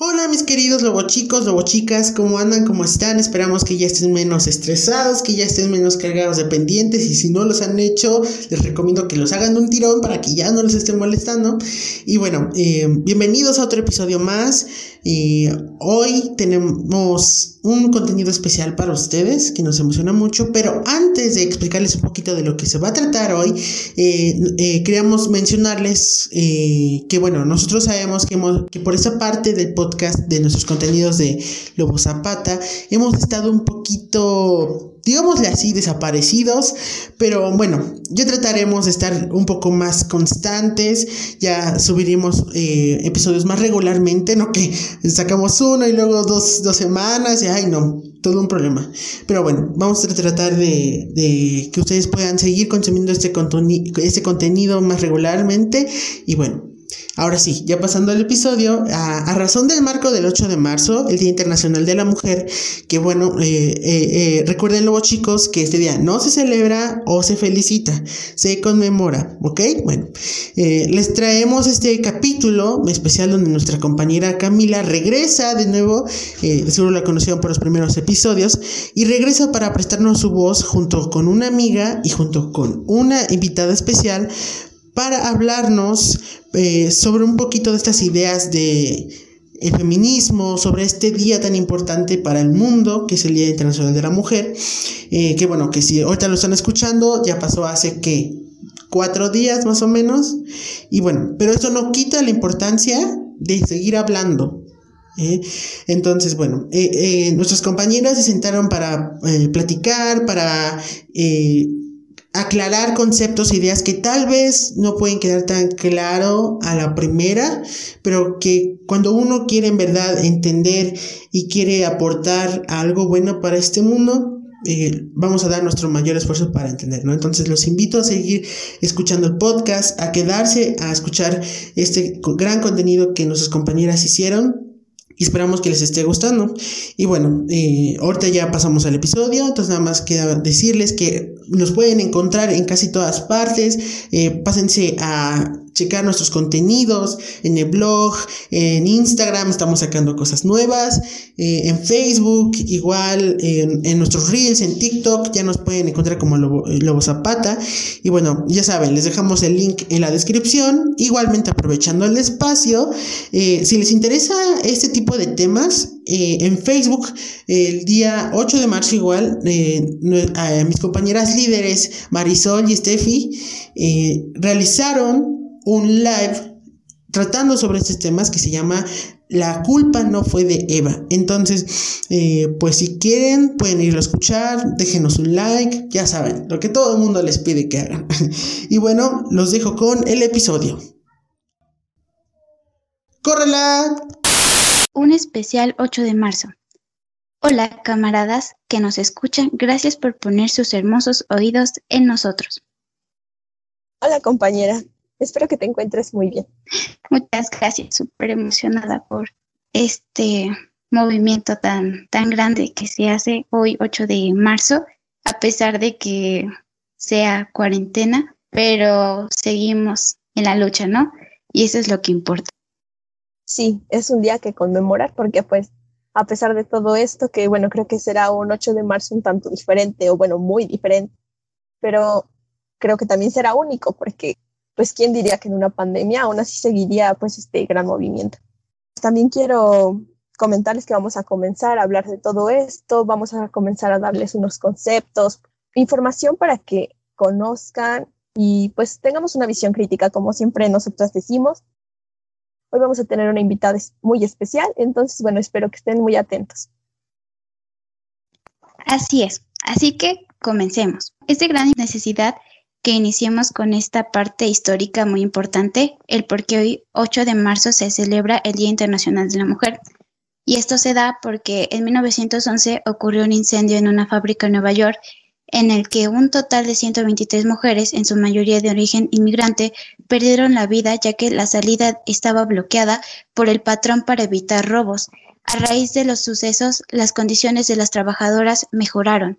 Hola mis queridos lobo chicos, lobo chicas, ¿cómo andan? ¿Cómo están? Esperamos que ya estén menos estresados, que ya estén menos cargados de pendientes y si no los han hecho, les recomiendo que los hagan un tirón para que ya no les estén molestando. Y bueno, eh, bienvenidos a otro episodio más. Y hoy tenemos un contenido especial para ustedes que nos emociona mucho, pero antes de explicarles un poquito de lo que se va a tratar hoy, eh, eh, queríamos mencionarles que bueno, nosotros sabemos que, que por esa parte del podcast de nuestros contenidos de Lobo Zapata, hemos estado un poquito, digámosle así, desaparecidos, pero bueno, ya trataremos de estar un poco más constantes, ya subiremos eh, episodios más regularmente, no que sacamos uno y luego dos, dos semanas y ay no, todo un problema. Pero bueno, vamos a tratar de, de que ustedes puedan seguir consumiendo este, este contenido más regularmente y bueno. Ahora sí, ya pasando al episodio, a, razón del marco del 8 de marzo, el Día Internacional de la Mujer, que bueno, eh, eh, eh, recuerden luego chicos que este día no se celebra o se felicita, se conmemora, ¿ok? Bueno, les traemos este capítulo especial donde nuestra compañera Camila regresa de nuevo, seguro la conocieron por los primeros episodios, y regresa para prestarnos su voz junto con una amiga y junto con una invitada especial para hablarnos eh, sobre un poquito de estas ideas de feminismo, sobre este día tan importante para el mundo, que es el Día Internacional de la Mujer, eh, que bueno, que si ahorita lo están escuchando, ya pasó hace que cuatro días más o menos, y bueno, pero eso no quita la importancia de seguir hablando. ¿eh? Entonces, bueno, nuestras compañeras se sentaron para platicar, para aclarar conceptos, ideas que tal vez no pueden quedar tan claro a la primera, pero que cuando uno quiere en verdad entender y quiere aportar algo bueno para este mundo, eh, vamos a dar nuestro mayor esfuerzo para entender, ¿no? Entonces los invito a seguir escuchando el podcast, a quedarse a escuchar este gran contenido que nuestras compañeras hicieron y esperamos que les esté gustando. Y bueno, eh, ahorita ya pasamos al episodio, entonces nada más queda decirles que nos pueden encontrar en casi todas partes. Eh, pásense a checar nuestros contenidos en el blog, en Instagram estamos sacando cosas nuevas, eh, en Facebook igual, en, nuestros reels, en TikTok ya nos pueden encontrar como Lobo, Lobo, Zapata. Y bueno, ya saben, les dejamos el link en la descripción. Igualmente aprovechando el espacio, eh, si les interesa este tipo de temas, eh, en Facebook, el día 8 de marzo igual, a mis compañeras líderes Marisol y Steffi realizaron un live tratando sobre estos temas que se llama La culpa no fue de Eva. Entonces, eh, pues si quieren, pueden ir a escuchar, déjenos un like, ya saben, lo que todo el mundo les pide que hagan. y bueno, los dejo con el episodio. ¡Córrela! Un especial 8 de marzo. Hola, camaradas que nos escuchan, gracias por poner sus hermosos oídos en nosotros. Hola, compañera, Espero que te encuentres muy bien. Muchas gracias, súper emocionada por este movimiento tan, tan grande que se hace hoy 8 de marzo, a pesar de que sea cuarentena, pero seguimos en la lucha, ¿no? Y eso es lo que importa. Sí, es un día que conmemorar porque pues a pesar de todo esto, que bueno, creo que será un 8 de marzo un tanto diferente o bueno, muy diferente, pero creo que también será único porque pues quién diría que en una pandemia aún así seguiría pues este gran movimiento. También quiero comentarles que vamos a comenzar a hablar de todo esto, vamos a comenzar a darles unos conceptos, información para que conozcan y pues tengamos una visión crítica, como siempre nosotras decimos. Hoy vamos a tener una invitada muy especial, entonces bueno, espero que estén muy atentos. Así es, así que comencemos. Es de gran necesidad que iniciemos con esta parte histórica muy importante, el por qué hoy 8 de marzo se celebra el Día Internacional de la Mujer. Y esto se da porque en 1911 ocurrió un incendio en una fábrica en Nueva York en el que un total de 123 mujeres, en su mayoría de origen inmigrante, perdieron la vida ya que la salida estaba bloqueada por el patrón para evitar robos. A raíz de los sucesos, las condiciones de las trabajadoras mejoraron.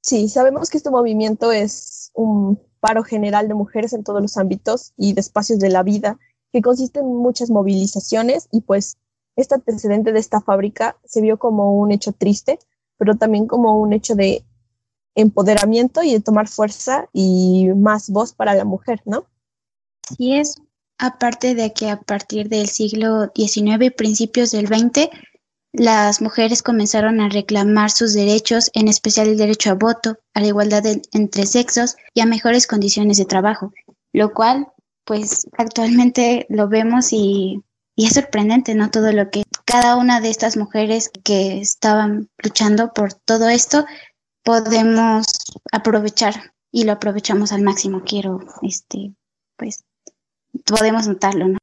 Sí, sabemos que este movimiento es un paro general de mujeres en todos los ámbitos y de espacios de la vida, que consiste en muchas movilizaciones y pues este antecedente de esta fábrica se vio como un hecho triste, pero también como un hecho de empoderamiento y de tomar fuerza y más voz para la mujer, ¿no? Sí es, aparte de que a partir del siglo XIX y principios del XX, las mujeres comenzaron a reclamar sus derechos, en especial el derecho a voto, a la igualdad entre sexos y a mejores condiciones de trabajo, lo cual, pues actualmente lo vemos y, y es sorprendente, ¿no? Todo lo que cada una de estas mujeres que estaban luchando por todo esto podemos aprovechar y lo aprovechamos al máximo. Quiero, este, pues, podemos notarlo, ¿no?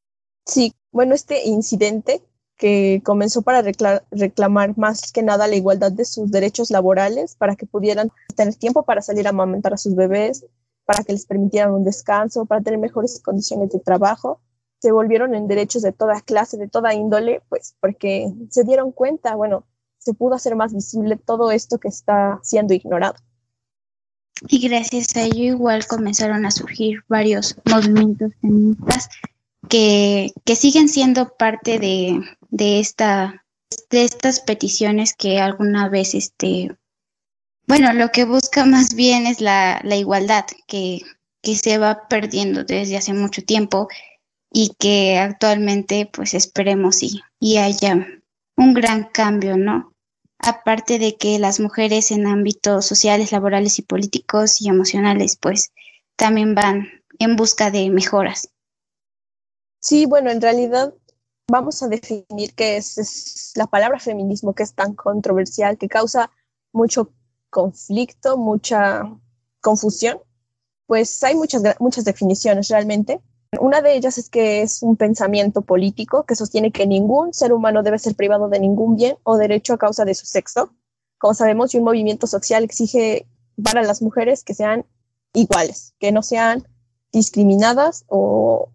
Sí, bueno, este incidente que comenzó para reclamar más que nada la igualdad de sus derechos laborales, para que pudieran tener tiempo para salir a amamantar a sus bebés, para que les permitieran un descanso, para tener mejores condiciones de trabajo, se volvieron en derechos de toda clase, de toda índole, pues porque se dieron cuenta, bueno, se pudo hacer más visible todo esto que está siendo ignorado. Y gracias a ello igual comenzaron a surgir varios movimientos feministas que, siguen siendo parte de, de, esta, de estas peticiones que alguna vez, este, bueno, lo que busca más bien es la, la igualdad que, que se va perdiendo desde hace mucho tiempo y que actualmente pues esperemos y, y haya un gran cambio, ¿no? Aparte de que las mujeres en ámbitos sociales, laborales y políticos y emocionales pues también van en busca de mejoras. Sí, bueno, en realidad vamos a definir qué es, la palabra feminismo, que es tan controversial, que causa mucho conflicto, mucha confusión. Pues hay muchas, muchas definiciones realmente. Una de ellas es que es un pensamiento político que sostiene que ningún ser humano debe ser privado de ningún bien o derecho a causa de su sexo. Como sabemos, un movimiento social exige para las mujeres que sean iguales, que no sean discriminadas o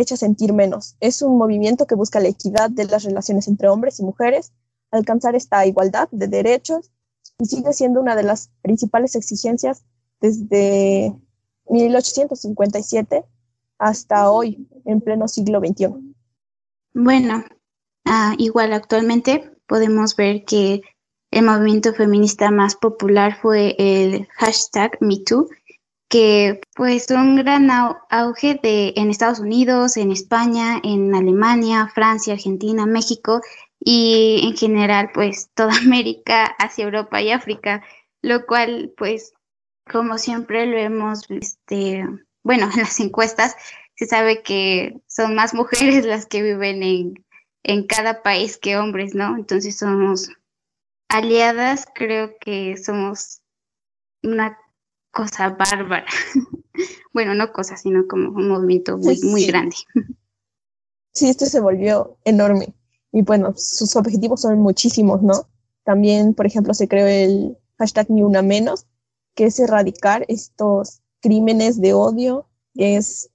hecha sentir menos. Es un movimiento que busca la equidad de las relaciones entre hombres y mujeres, alcanzar esta igualdad de derechos y sigue siendo una de las principales exigencias desde 1857 hasta hoy, en pleno siglo XXI. Bueno, ah, igual actualmente podemos ver que el movimiento feminista más popular fue el hashtag MeToo, que pues un gran auge de, en Estados Unidos, en España, en Alemania, Francia, Argentina, México y en general pues toda América, hacia Europa y África, lo cual pues como siempre lo hemos, este, bueno, en las encuestas se sabe que son más mujeres las que viven en, en cada país que hombres, ¿no? Entonces somos aliadas, creo que somos una cosa bárbara. bueno, no cosa, sino como un movimiento muy, muy grande. Sí, esto se volvió enorme. Y bueno, sus objetivos son muchísimos, ¿no? También, por ejemplo, se creó el hashtag Ni Una Menos, que es erradicar estos crímenes de odio, que es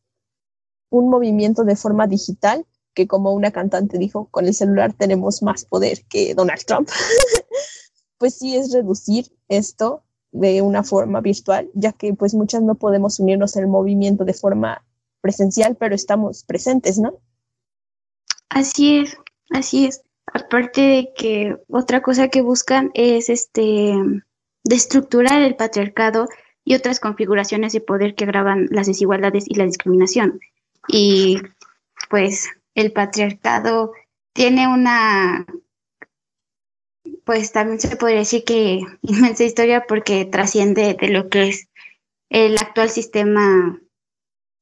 un movimiento de forma digital, que como una cantante dijo, con el celular tenemos más poder que Donald Trump. pues sí, es reducir esto de una forma virtual, ya que pues muchas no podemos unirnos al movimiento de forma presencial, pero estamos presentes, ¿no? Así es, así es. Aparte de que otra cosa que buscan es este destructurar el patriarcado y otras configuraciones de poder que agravan las desigualdades y la discriminación. Y pues el patriarcado tiene una pues también se podría decir que inmensa historia porque trasciende de lo que es el actual sistema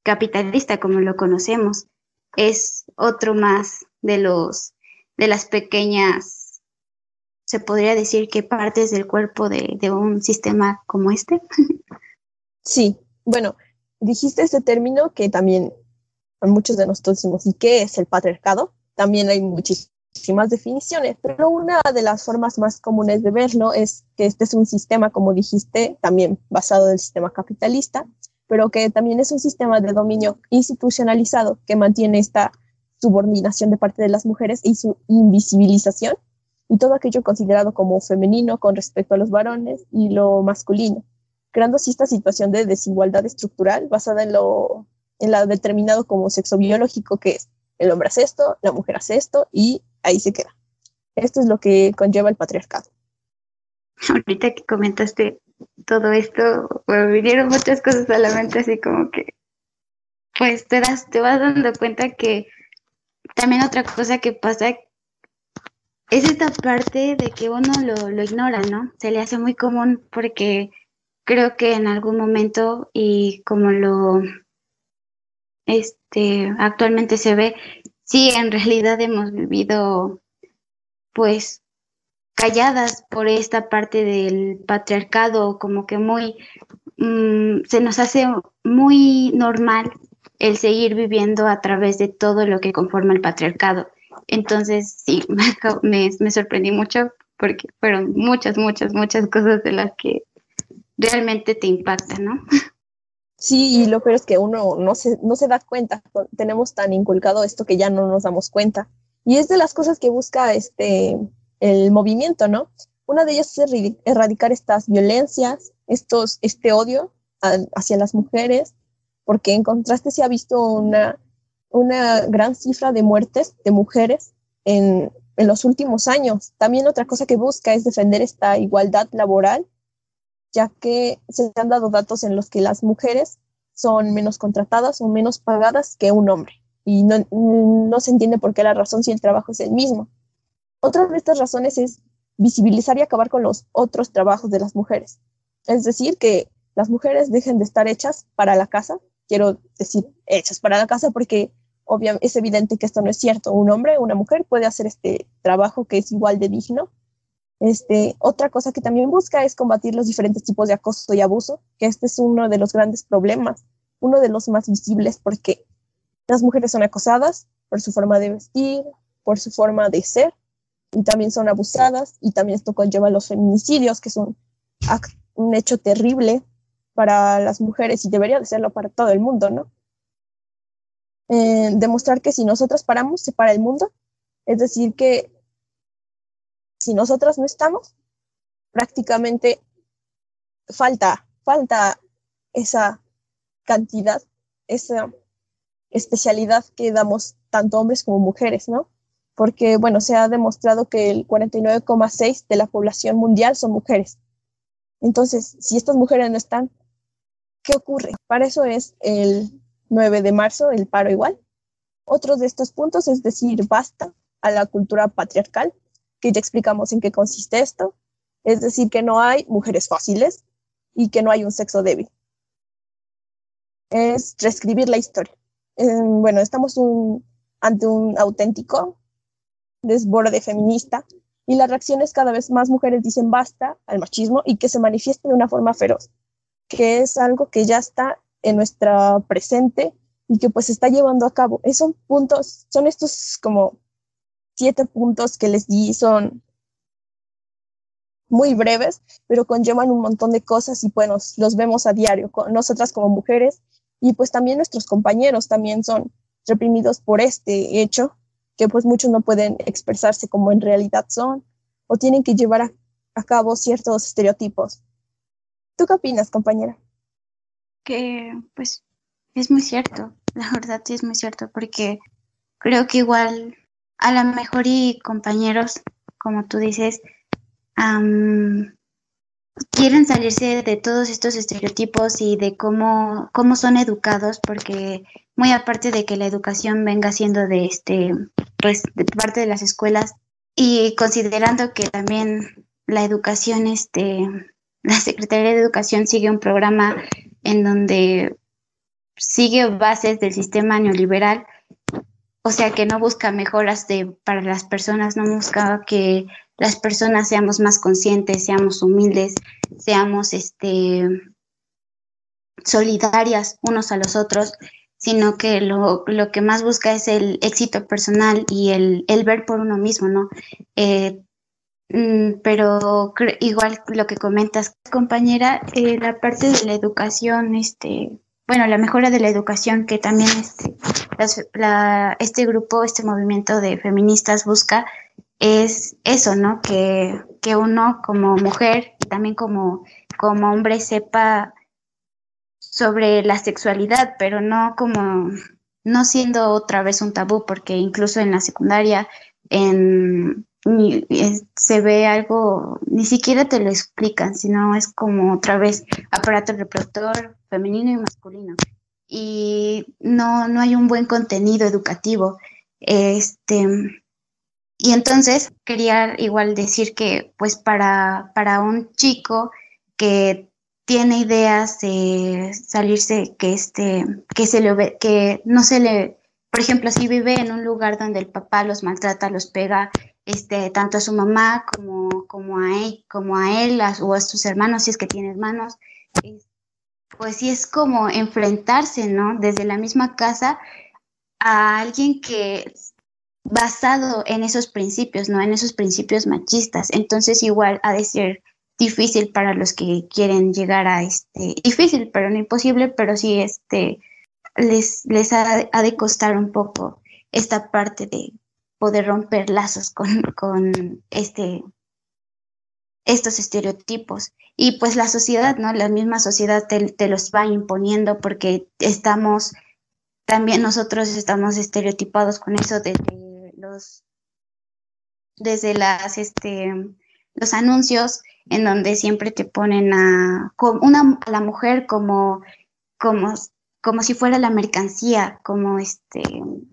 capitalista como lo conocemos. Es otro más de los de las pequeñas, se podría decir que partes del cuerpo de, de un sistema como este. Sí, bueno, dijiste este término que también muchos de nosotros decimos, ¿y qué es el patriarcado? También hay muchísimos muchísimas definiciones, pero una de las formas más comunes de verlo es que este es un sistema, como dijiste, también basado en el sistema capitalista, pero que también es un sistema de dominio institucionalizado que mantiene esta subordinación de parte de las mujeres y su invisibilización y todo aquello considerado como femenino con respecto a los varones y lo masculino, creando así esta situación de desigualdad estructural basada en lo, en lo determinado como sexo biológico que es el hombre hace esto, la mujer hace esto y ahí se queda. Esto es lo que conlleva el patriarcado. Ahorita que comentaste todo esto, me vinieron muchas cosas a la mente, así como que, pues te das, te vas dando cuenta que también otra cosa que pasa es esta parte de que uno lo, lo ignora, ¿no? Se le hace muy común porque creo que en algún momento y como lo este actualmente se ve, sí, en realidad hemos vivido pues calladas por esta parte del patriarcado, como que muy, mm, se nos hace muy normal el seguir viviendo a través de todo lo que conforma el patriarcado. Entonces, sí, me, me sorprendí mucho porque fueron muchas, muchas, muchas cosas de las que realmente te impactan, ¿no? Sí, lo peor es que uno no se, no se da cuenta, tenemos tan inculcado esto que ya no nos damos cuenta. Y es de las cosas que busca este, el movimiento, ¿no? Una de ellas es erradicar estas violencias, estos, este odio hacia las mujeres, porque en contraste se ha visto una, una gran cifra de muertes de mujeres en, en los últimos años. También otra cosa que busca es defender esta igualdad laboral, ya que se han dado datos en los que las mujeres son menos contratadas o menos pagadas que un hombre. Y no, no se entiende por qué la razón si el trabajo es el mismo. Otra de estas razones es visibilizar y acabar con los otros trabajos de las mujeres. Es decir, que las mujeres dejen de estar hechas para la casa, quiero decir hechas para la casa porque obviamente es evidente que esto no es cierto. Un hombre una mujer puede hacer este trabajo que es igual de digno. Este, otra cosa que también busca es combatir los diferentes tipos de acoso y abuso, que este es uno de los grandes problemas, uno de los más visibles porque las mujeres son acosadas por su forma de vestir, por su forma de ser, y también son abusadas y también esto conlleva los feminicidios, que son un hecho terrible para las mujeres y debería de serlo para todo el mundo, ¿no? Eh, demostrar que si nosotras paramos, se para el mundo, es decir, que si nosotras no estamos, prácticamente falta, falta esa cantidad, esa especialidad que damos tanto hombres como mujeres, ¿no? porque, bueno, se ha demostrado que el 49,6 de la población mundial son mujeres. Entonces, si estas mujeres no están, ¿qué ocurre? Para eso es el 9 de marzo, el paro igual. Otro de estos puntos es decir basta a la cultura patriarcal, que ya explicamos en qué consiste esto. Es decir, que no hay mujeres fáciles y que no hay un sexo débil. Es reescribir la historia. bueno, estamos ante un auténtico desborde feminista y la reacción es cada vez más mujeres dicen basta al machismo y que se manifiesta de una forma feroz, que es algo que ya está en nuestra presente y que pues se está llevando a cabo. Esos puntos, son estos como siete puntos que les di, son muy breves, pero conllevan un montón de cosas y bueno, los vemos a diario, nosotras como mujeres y pues también nuestros compañeros también son reprimidos por este hecho que pues muchos no pueden expresarse como en realidad son o tienen que llevar a, cabo ciertos estereotipos. ¿Tú qué opinas, compañera? Que pues es muy cierto, la verdad sí es muy cierto, porque creo que igual a lo mejor y compañeros, como tú dices, quieren salirse de todos estos estereotipos y de cómo, cómo son educados, porque muy aparte de que la educación venga siendo de este, pues, parte de las escuelas, y considerando que también la educación, este, la Secretaría de Educación sigue un programa en donde sigue bases del sistema neoliberal, o sea que no busca mejoras de, para las personas, no busca que las personas seamos más conscientes, seamos humildes, seamos este, solidarias unos a los otros, sino que lo, que más busca es el éxito personal y el, ver por uno mismo, ¿no? Eh, mm, pero igual lo que comentas, compañera, eh, la parte de la educación, este, bueno, la mejora de la educación que también este, este grupo, este movimiento de feministas busca, es eso, ¿no? Que, que uno como mujer y también como, como hombre sepa sobre la sexualidad, pero no como, no siendo otra vez un tabú, porque incluso en la secundaria en, se ve algo, ni siquiera te lo explican, sino es como otra vez aparato reproductor femenino y masculino. Y no, no hay un buen contenido educativo. Este, y entonces quería igual decir que pues para, para un chico que tiene ideas de salirse, que este, que se le que no se le, por ejemplo, si vive en un lugar donde el papá los maltrata, los pega, este, tanto a su mamá como, como a él, como a él o a sus hermanos, si es que tiene hermanos, pues sí es como enfrentarse, ¿no? Desde la misma casa a alguien que basado en esos principios, ¿no? En esos principios machistas. Entonces igual ha de ser difícil para los que quieren llegar a este, difícil, pero no imposible, pero sí este, les, les ha, ha de costar un poco esta parte de poder romper lazos con, con este, estos estereotipos. Y pues la sociedad, ¿no? La misma sociedad te, los va imponiendo porque estamos, también nosotros estamos estereotipados con eso desde los, desde las, este, los anuncios en donde siempre te ponen a, una, a la mujer como, como como si fuera la mercancía, como este,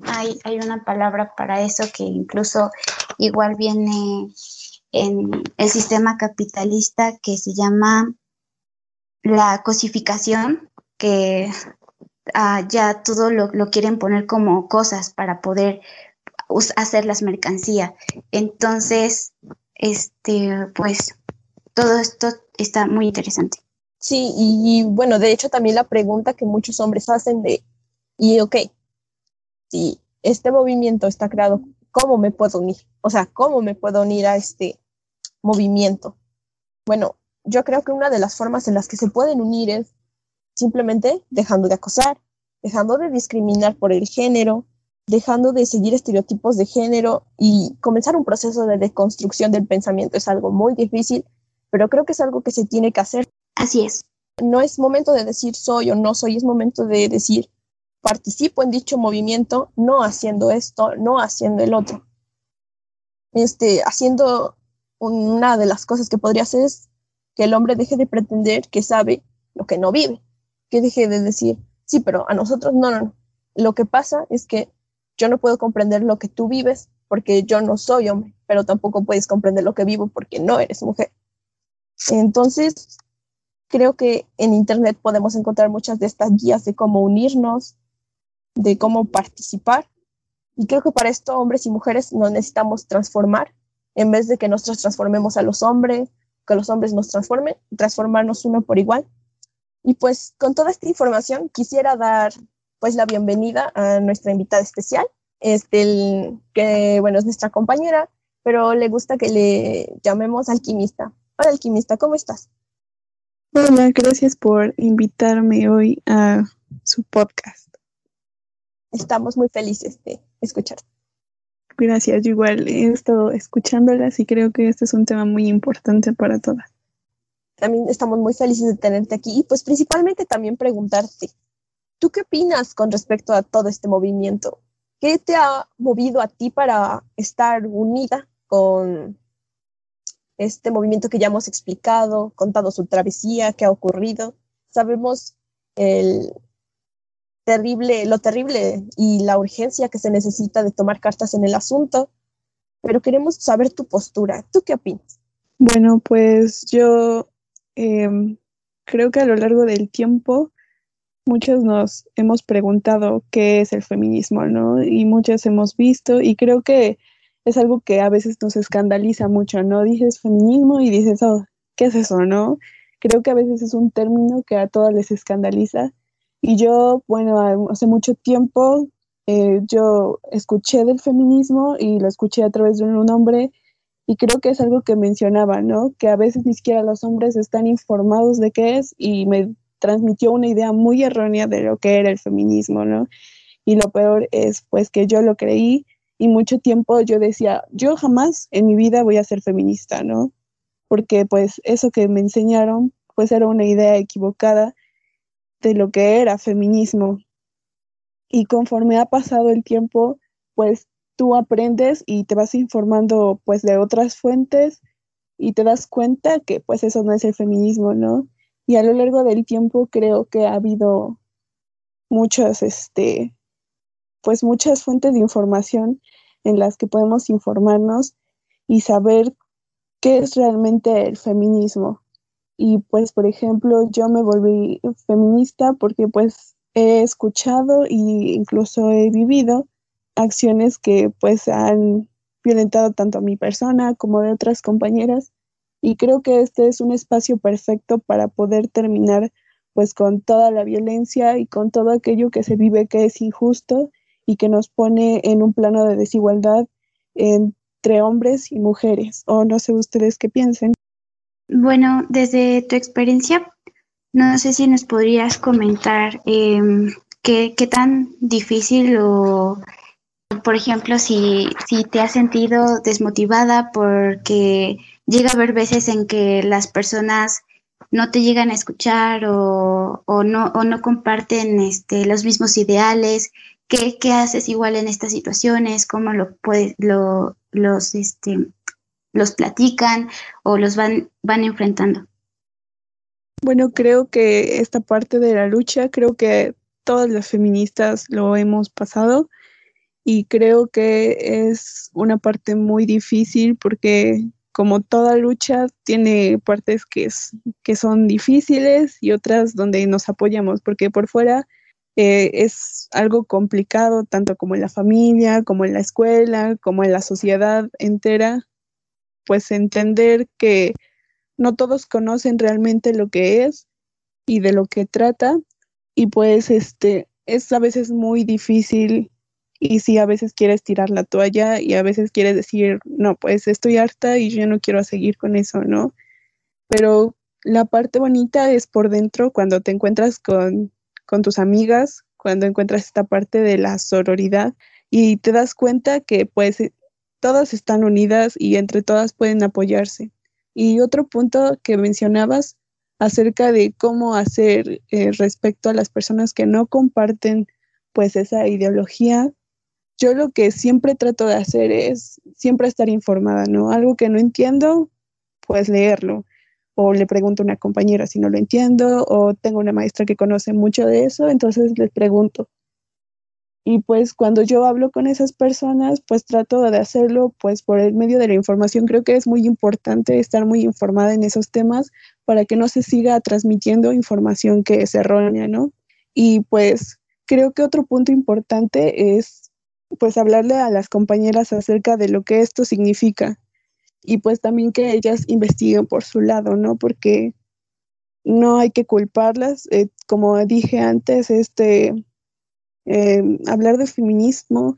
hay, hay una palabra para eso que incluso igual viene en el sistema capitalista que se llama la cosificación, que ah, ya todo lo, lo, quieren poner como cosas para poder hacerlas mercancía. Entonces, este, pues todo esto está muy interesante. Sí, y, bueno, de hecho también la pregunta que muchos hombres hacen de, y ok, si este movimiento está creado, ¿cómo me puedo unir? O sea, ¿cómo me puedo unir a este movimiento? Bueno, yo creo que una de las formas en las que se pueden unir es simplemente dejando de acosar, dejando de discriminar por el género, dejando de seguir estereotipos de género y comenzar un proceso de deconstrucción del pensamiento. Es algo muy difícil, pero creo que es algo que se tiene que hacer Así es. No es momento de decir soy o no soy, es momento de decir participo en dicho movimiento, no haciendo esto, no haciendo el otro. Este, haciendo una de las cosas que podría hacer es que el hombre deje de pretender que sabe lo que no vive, que deje de decir, sí, pero a nosotros no, no, no. Lo que pasa es que yo no puedo comprender lo que tú vives porque yo no soy hombre, pero tampoco puedes comprender lo que vivo porque no eres mujer. Entonces, Creo que en Internet podemos encontrar muchas de estas guías de cómo unirnos, de cómo participar. Y creo que para esto hombres y mujeres nos necesitamos transformar. En vez de que nosotros transformemos a los hombres, que los hombres nos transformen, transformarnos uno por igual. Y pues con toda esta información quisiera dar pues la bienvenida a nuestra invitada especial, este, que bueno es nuestra compañera, pero le gusta que le llamemos alquimista. Hola alquimista, ¿cómo estás? Hola, gracias por invitarme hoy a su podcast. Estamos muy felices de escucharte. Gracias, igual he estado escuchándolas y creo que este es un tema muy importante para todas. También estamos muy felices de tenerte aquí y pues principalmente también preguntarte, ¿tú qué opinas con respecto a todo este movimiento? ¿Qué te ha movido a ti para estar unida con este movimiento que ya hemos explicado, contado su travesía, qué ha ocurrido. Sabemos el terrible, lo terrible y la urgencia que se necesita de tomar cartas en el asunto, pero queremos saber tu postura. ¿Tú qué opinas? Bueno, pues yo em, creo que a lo largo del tiempo muchos nos hemos preguntado qué es el feminismo, ¿no? Y muchas hemos visto y creo que es algo que a veces nos escandaliza mucho, ¿no? Dices feminismo y dices, oh, ¿qué es eso, no? Creo que a veces es un término que a todas les escandaliza. Y yo, bueno, hace mucho tiempo eh, yo escuché del feminismo y lo escuché a través de un hombre y creo que es algo que mencionaba, ¿no? Que a veces ni siquiera los hombres están informados de qué es y me transmitió una idea muy errónea de lo que era el feminismo, ¿no? Y lo peor es pues que yo lo creí y mucho tiempo yo decía, yo jamás en mi vida voy a ser feminista, ¿no? Porque pues eso que me enseñaron pues era una idea equivocada de lo que era feminismo. Y conforme ha pasado el tiempo, pues tú aprendes y te vas informando pues de otras fuentes y te das cuenta que pues eso no es el feminismo, ¿no? Y a lo largo del tiempo creo que ha habido muchas, este, pues muchas fuentes de información en las que podemos informarnos y saber qué es realmente el feminismo. Y pues, por ejemplo, yo me volví feminista porque pues he escuchado e incluso he vivido acciones que pues han violentado tanto a mi persona como de otras compañeras y creo que este es un espacio perfecto para poder terminar pues con toda la violencia y con todo aquello que se vive que es injusto y que nos pone en un plano de desigualdad entre hombres y mujeres. O no sé ustedes qué piensen. Bueno, desde tu experiencia, no sé si nos podrías comentar em, qué, qué, tan difícil o, por ejemplo, si, si te has sentido desmotivada porque llega a haber veces en que las personas no te llegan a escuchar o, o, no, o no comparten este, los mismos ideales. ¿Qué, ¿Qué, haces igual en estas situaciones? ¿Cómo lo puedes, lo, los, este, los platican o los van, van enfrentando? Bueno, creo que esta parte de la lucha, creo que todas las feministas lo hemos pasado y creo que es una parte muy difícil porque como toda lucha tiene partes que, es, que son difíciles y otras donde nos apoyamos, porque por fuera eh, es algo complicado, tanto como en la familia, como en la escuela, como en la sociedad entera, pues entender que no todos conocen realmente lo que es y de lo que trata y pues este es a veces muy difícil y si a veces quieres tirar la toalla y a veces quieres decir, no, pues estoy harta y yo no quiero seguir con eso, ¿no? Pero la parte bonita es por dentro cuando te encuentras con, con tus amigas, cuando encuentras esta parte de la sororidad y te das cuenta que pues todas están unidas y entre todas pueden apoyarse. Y otro punto que mencionabas acerca de cómo hacer eh, respecto a las personas que no comparten pues esa ideología, yo lo que siempre trato de hacer es siempre estar informada, ¿no? Algo que no entiendo, pues leerlo. O le pregunto a una compañera si no lo entiendo, o tengo una maestra que conoce mucho de eso, entonces les pregunto. Y pues cuando yo hablo con esas personas, pues trato de hacerlo pues por el medio de la información. Creo que es muy importante estar muy informada en esos temas para que no se siga transmitiendo información que es errónea, ¿no? Y pues creo que otro punto importante es pues hablarle a las compañeras acerca de lo que esto significa y pues también que ellas investiguen por su lado, ¿no? Porque no hay que culparlas. Eh, como dije antes, este eh, hablar de feminismo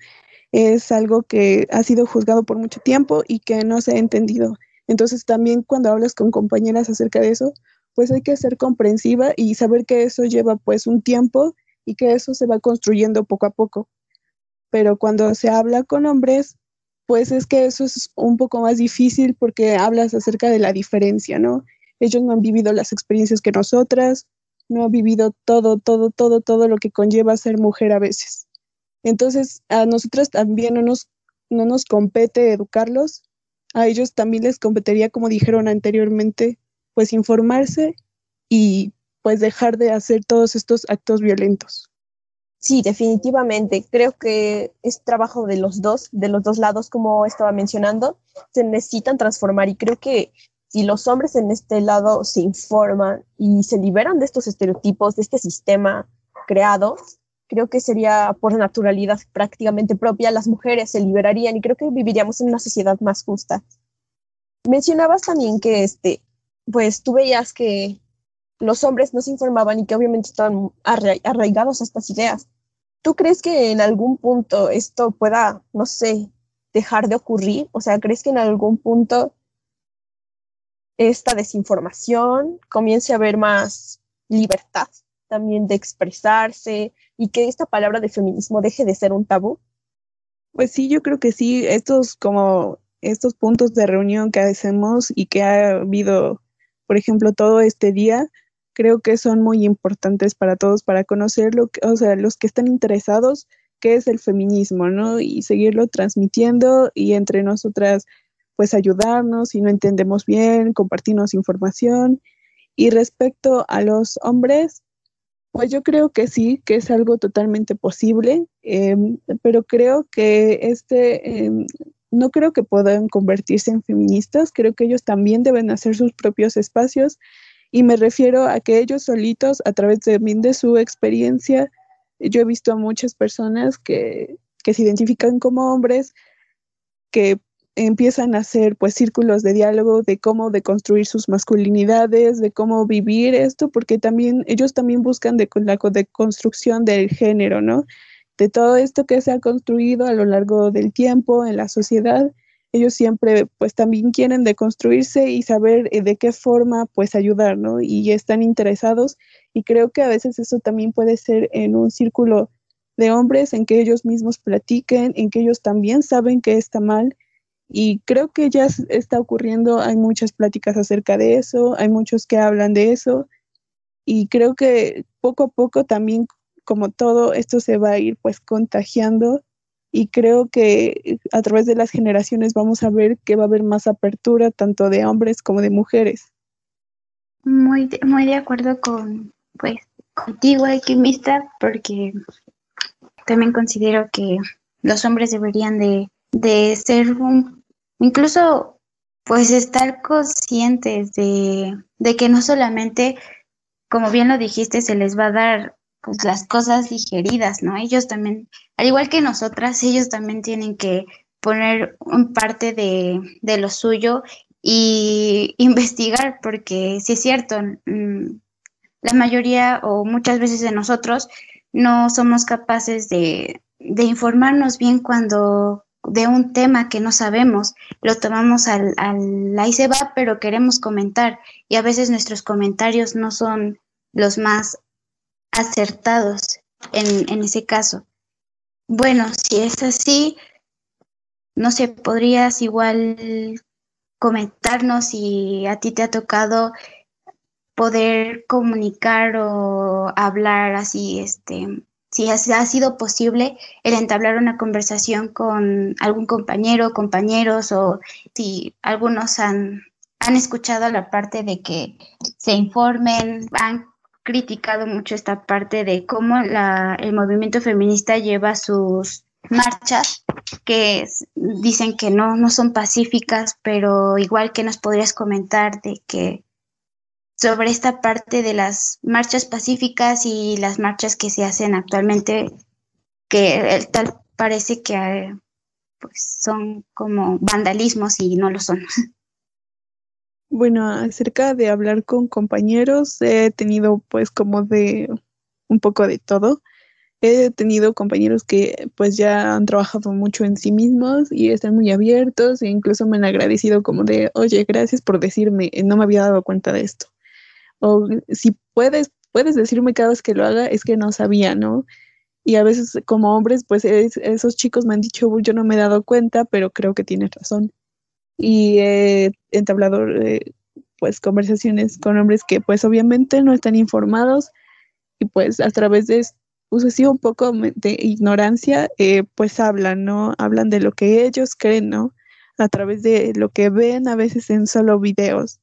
es algo que ha sido juzgado por mucho tiempo y que no se ha entendido. Entonces también cuando hablas con compañeras acerca de eso, pues hay que ser comprensiva y saber que eso lleva pues un tiempo y que eso se va construyendo poco a poco. Pero cuando se habla con hombres, pues es que eso es un poco más difícil porque hablas acerca de la diferencia, ¿no? Ellos no han vivido las experiencias que nosotras, no ha vivido todo, todo, todo, todo lo que conlleva ser mujer a veces. Entonces, a nosotras también no nos, no nos compete educarlos, a ellos también les competiría, como dijeron anteriormente, pues informarse y pues dejar de hacer todos estos actos violentos. Sí, definitivamente. Creo que es trabajo de los dos, de los dos lados, como estaba mencionando. Se necesitan transformar y creo que si los hombres en este lado se informan y se liberan de estos estereotipos, de este sistema creado, creo que sería por naturalidad prácticamente propia, las mujeres se liberarían y creo que viviríamos en una sociedad más justa. Mencionabas también que, este, pues tú veías que los hombres no se informaban y que obviamente estaban arraigados a estas ideas. ¿Tú crees que en algún punto esto pueda, no sé, dejar de ocurrir? O sea, ¿crees que en algún punto esta desinformación, comience a haber más libertad también de expresarse y que esta palabra de feminismo deje de ser un tabú? Pues sí, yo creo que sí, estos como estos puntos de reunión que hacemos y que ha habido, por ejemplo, todo este día, creo que son muy importantes para todos para conocer lo o sea, los que están interesados, qué es el feminismo, ¿no? Y seguirlo transmitiendo y entre nosotras, pues ayudarnos si no entendemos bien, compartirnos información. Y respecto a los hombres, pues yo creo que sí, que es algo totalmente posible, em, pero creo que este, em, no creo que puedan convertirse en feministas, creo que ellos también deben hacer sus propios espacios y me refiero a que ellos solitos, a través de, de su experiencia, yo he visto a muchas personas que, que se identifican como hombres, que empiezan a hacer pues círculos de diálogo de cómo deconstruir sus masculinidades, de cómo vivir esto, porque también ellos también buscan de, la deconstrucción del género, ¿no? De todo esto que se ha construido a lo largo del tiempo en la sociedad, ellos siempre pues también quieren deconstruirse y saber eh, de qué forma pues ayudar, ¿no? Y están interesados y creo que a veces eso también puede ser en un círculo de hombres en que ellos mismos platiquen, en que ellos también saben que está mal y creo que ya está ocurriendo, hay muchas pláticas acerca de eso, hay muchos que hablan de eso y creo que poco a poco también, como todo, esto se va a ir pues contagiando y creo que a través de las generaciones vamos a ver que va a haber más apertura tanto de hombres como de mujeres. Muy de, muy de acuerdo con pues contigo alquimista porque también considero que los hombres deberían de, de ser un Incluso, pues estar conscientes de, que no solamente, como bien lo dijiste, se les va a dar pues, las cosas digeridas, ¿no? Ellos también, al igual que nosotras, ellos también tienen que poner un parte de, de lo suyo y investigar, porque si es cierto, mm, la mayoría o muchas veces de nosotros no somos capaces de, de informarnos bien cuando de un tema que no sabemos, lo tomamos al, al ahí se va, pero queremos comentar y a veces nuestros comentarios no son los más acertados en, en ese caso. Bueno, si es así, no sé, podrías igual comentarnos si a ti te ha tocado poder comunicar o hablar así, este, si ha, sido posible el entablar una conversación con algún compañero, compañeros o si algunos han, han escuchado la parte de que se informen, han criticado mucho esta parte de cómo la, el movimiento feminista lleva sus marchas que dicen que no, no son pacíficas, pero igual que nos podrías comentar de que sobre esta parte de las marchas pacíficas y las marchas que se hacen actualmente, que tal parece que eh, pues son como vandalismos y no lo son. Bueno, acerca de hablar con compañeros, he tenido pues como de un poco de todo. He tenido compañeros que pues ya han trabajado mucho en sí mismos y están muy abiertos e incluso me han agradecido como de, oye, gracias por decirme, no me había dado cuenta de esto o si puedes, puedes decirme cada vez que lo haga, es que no sabía, ¿no? Y a veces como hombres, pues esos chicos me han dicho, yo no me he dado cuenta, pero creo que tienes razón. Y he entablado eh, pues conversaciones con hombres que pues obviamente no están informados y pues a través de, pues un poco de ignorancia, eh, pues hablan, ¿no? Hablan de lo que ellos creen, ¿no? A través de lo que ven a veces en solo videos.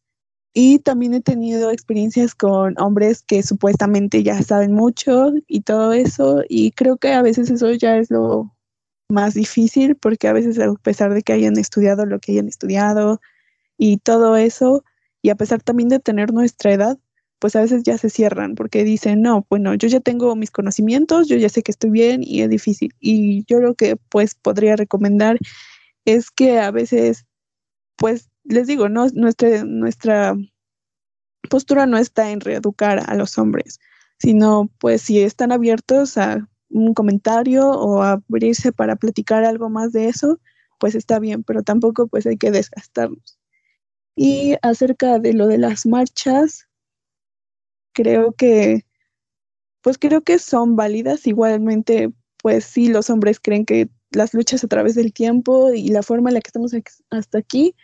Y también he tenido experiencias con hombres que supuestamente ya saben mucho y todo eso. Y creo que a veces eso ya es lo más difícil porque a veces a pesar de que hayan estudiado lo que hayan estudiado y todo eso, y a pesar también de tener nuestra edad, pues a veces ya se cierran porque dicen, no, bueno, yo ya tengo mis conocimientos, yo ya sé que estoy bien y es difícil. Y yo lo que pues podría recomendar es que a veces pues les digo, no, nuestra, nuestra postura no está en reeducar a los hombres, sino pues si están abiertos a un comentario o a abrirse para platicar algo más de eso, pues está bien, pero tampoco pues hay que desgastarnos. Y acerca de lo de las marchas, creo que, pues creo que son válidas. Igualmente, pues sí, los hombres creen que las luchas a través del tiempo y la forma en la que estamos hasta aquí,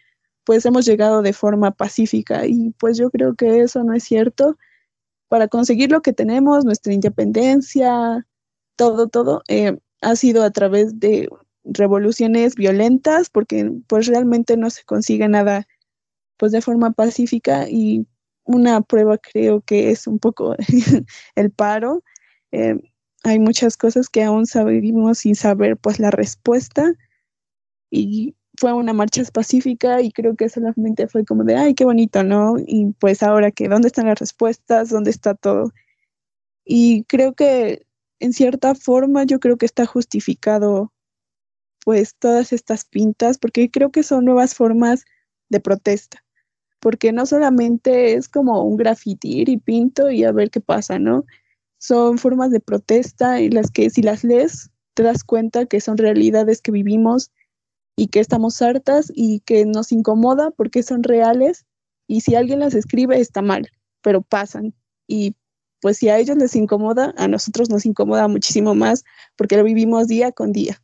pues hemos llegado de forma pacífica y pues yo creo que eso no es cierto. Para conseguir lo que tenemos, nuestra independencia, todo, todo, eh, ha sido a través de revoluciones violentas, porque pues realmente no se consigue nada pues de forma pacífica y una prueba creo que es un poco el paro. Eh, hay muchas cosas que aún sabemos sin saber pues la respuesta y fue una marcha pacífica y creo que solamente fue como de, ay, qué bonito, ¿no? Y pues ahora que, ¿dónde están las respuestas? ¿Dónde está todo? Y creo que en cierta forma yo creo que está justificado pues todas estas pintas porque creo que son nuevas formas de protesta porque no solamente es como un grafitir y pinto y a ver qué pasa, ¿no? Son formas de protesta y las que si las lees te das cuenta que son realidades que vivimos y que estamos hartas y que nos incomoda porque son reales y si alguien las escribe está mal, pero pasan y pues si a ellos les incomoda, a nosotros nos incomoda muchísimo más porque lo vivimos día con día.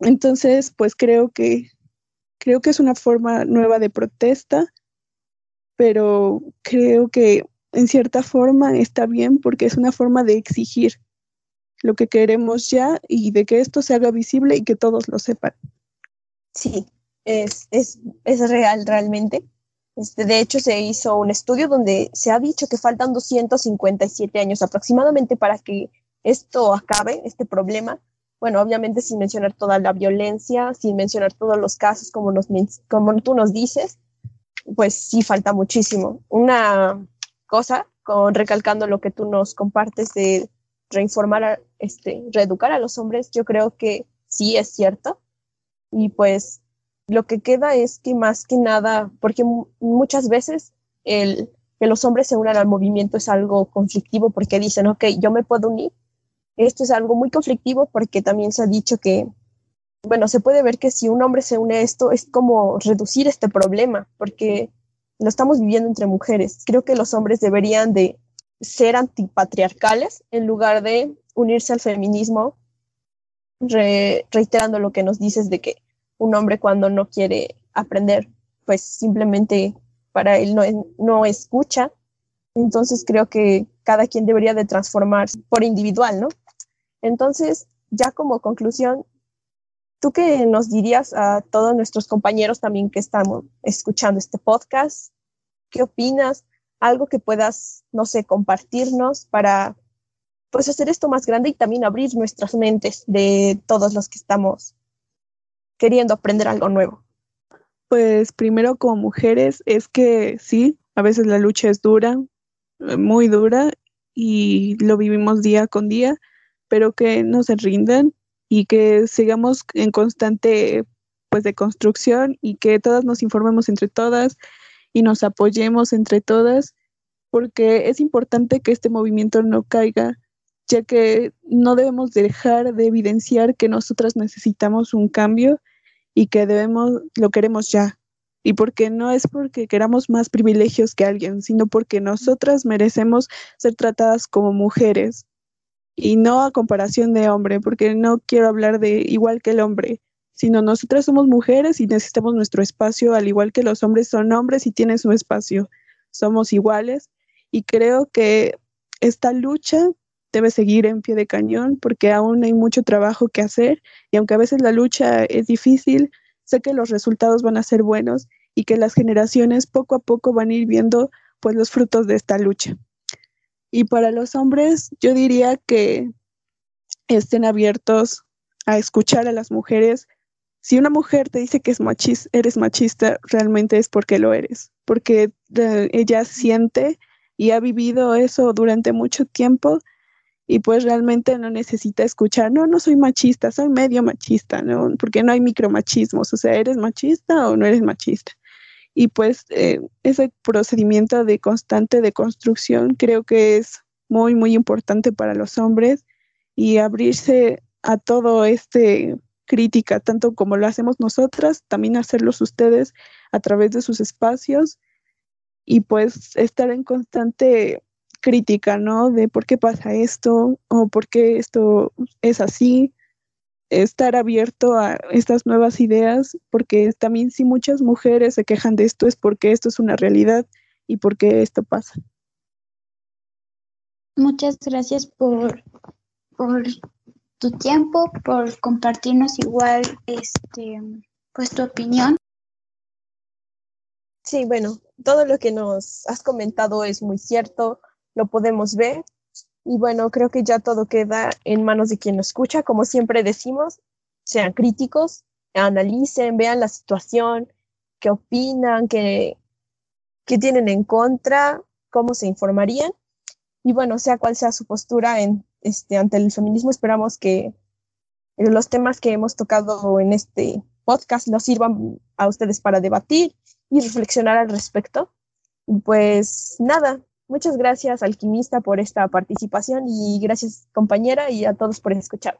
Entonces, pues creo que creo que es una forma nueva de protesta, pero creo que en cierta forma está bien porque es una forma de exigir lo que queremos ya y de que esto se haga visible y que todos lo sepan. Sí, es, es, es real realmente. Este, de hecho, se hizo un estudio donde se ha dicho que faltan 257 años aproximadamente para que esto acabe, este problema. Bueno, obviamente sin mencionar toda la violencia, sin mencionar todos los casos como, nos, como tú nos dices, pues sí falta muchísimo. Una cosa, con recalcando lo que tú nos compartes de reinformar, este, reeducar a los hombres, yo creo que sí es cierto. Y pues lo que queda es que más que nada, porque muchas veces el que los hombres se unan al movimiento es algo conflictivo porque dicen, ok, yo me puedo unir. Esto es algo muy conflictivo porque también se ha dicho que, bueno, se puede ver que si un hombre se une a esto es como reducir este problema porque lo estamos viviendo entre mujeres. Creo que los hombres deberían de ser antipatriarcales en lugar de unirse al feminismo, reiterando lo que nos dices de que un hombre cuando no quiere aprender, pues simplemente para él no, no escucha. Entonces creo que cada quien debería de transformarse por individual, ¿no? Entonces, ya como conclusión, ¿tú qué nos dirías a todos nuestros compañeros también que estamos escuchando este podcast? ¿Qué opinas? Algo que puedas, no sé, compartirnos para pues hacer esto más grande y también abrir nuestras mentes de todos los que estamos queriendo aprender algo nuevo? Pues primero como mujeres es que sí, a veces la lucha es dura, eh, muy dura y lo vivimos día con día, pero que no se rindan y que sigamos en constante pues de construcción y que todas nos informemos entre todas y nos apoyemos entre todas porque es importante que este movimiento no caiga ya que no debemos dejar de evidenciar que nosotras necesitamos un cambio y que debemos, lo queremos ya. Y porque no es porque queramos más privilegios que alguien, sino porque nosotras merecemos ser tratadas como mujeres y no a comparación de hombre, porque no quiero hablar de igual que el hombre, sino nosotras somos mujeres y necesitamos nuestro espacio, al igual que los hombres son hombres y tienen su espacio. Somos iguales y creo que esta lucha debe seguir en pie de cañón porque aún hay mucho trabajo que hacer y aunque a veces la lucha es difícil, sé que los resultados van a ser buenos y que las generaciones poco a poco van a ir viendo pues los frutos de esta lucha. Y para los hombres, yo diría que estén abiertos a escuchar a las mujeres. Si una mujer te dice que es machista, eres machista, realmente es porque lo eres, porque ella siente y ha vivido eso durante mucho tiempo y pues realmente no necesita escuchar, no, no soy machista, soy medio machista, ¿no? Porque no hay micromachismos, o sea, ¿eres machista o no eres machista? Y pues eh, ese procedimiento de constante de construcción creo que es muy, muy importante para los hombres y abrirse a todo este crítica, tanto como lo hacemos nosotras, también hacerlos ustedes a través de sus espacios y pues estar en constante crítica, ¿no? De por qué pasa esto o por qué esto es así, estar abierto a estas nuevas ideas, porque también si muchas mujeres se quejan de esto es porque esto es una realidad y porque esto pasa. Muchas gracias por, por tu tiempo, por compartirnos igual este pues tu opinión. Sí, bueno, todo lo que nos has comentado es muy cierto, lo podemos ver y bueno, creo que ya todo queda en manos de quien nos escucha, como siempre decimos, sean críticos, analicen, vean la situación, qué opinan, qué, qué tienen en contra, cómo se informarían. Y bueno, sea cual sea su postura en, este, ante el feminismo, esperamos que los temas que hemos tocado en este podcast nos sirvan a ustedes para debatir y reflexionar al respecto. Pues nada, muchas gracias alquimista por esta participación y gracias compañera y a todos por escuchar.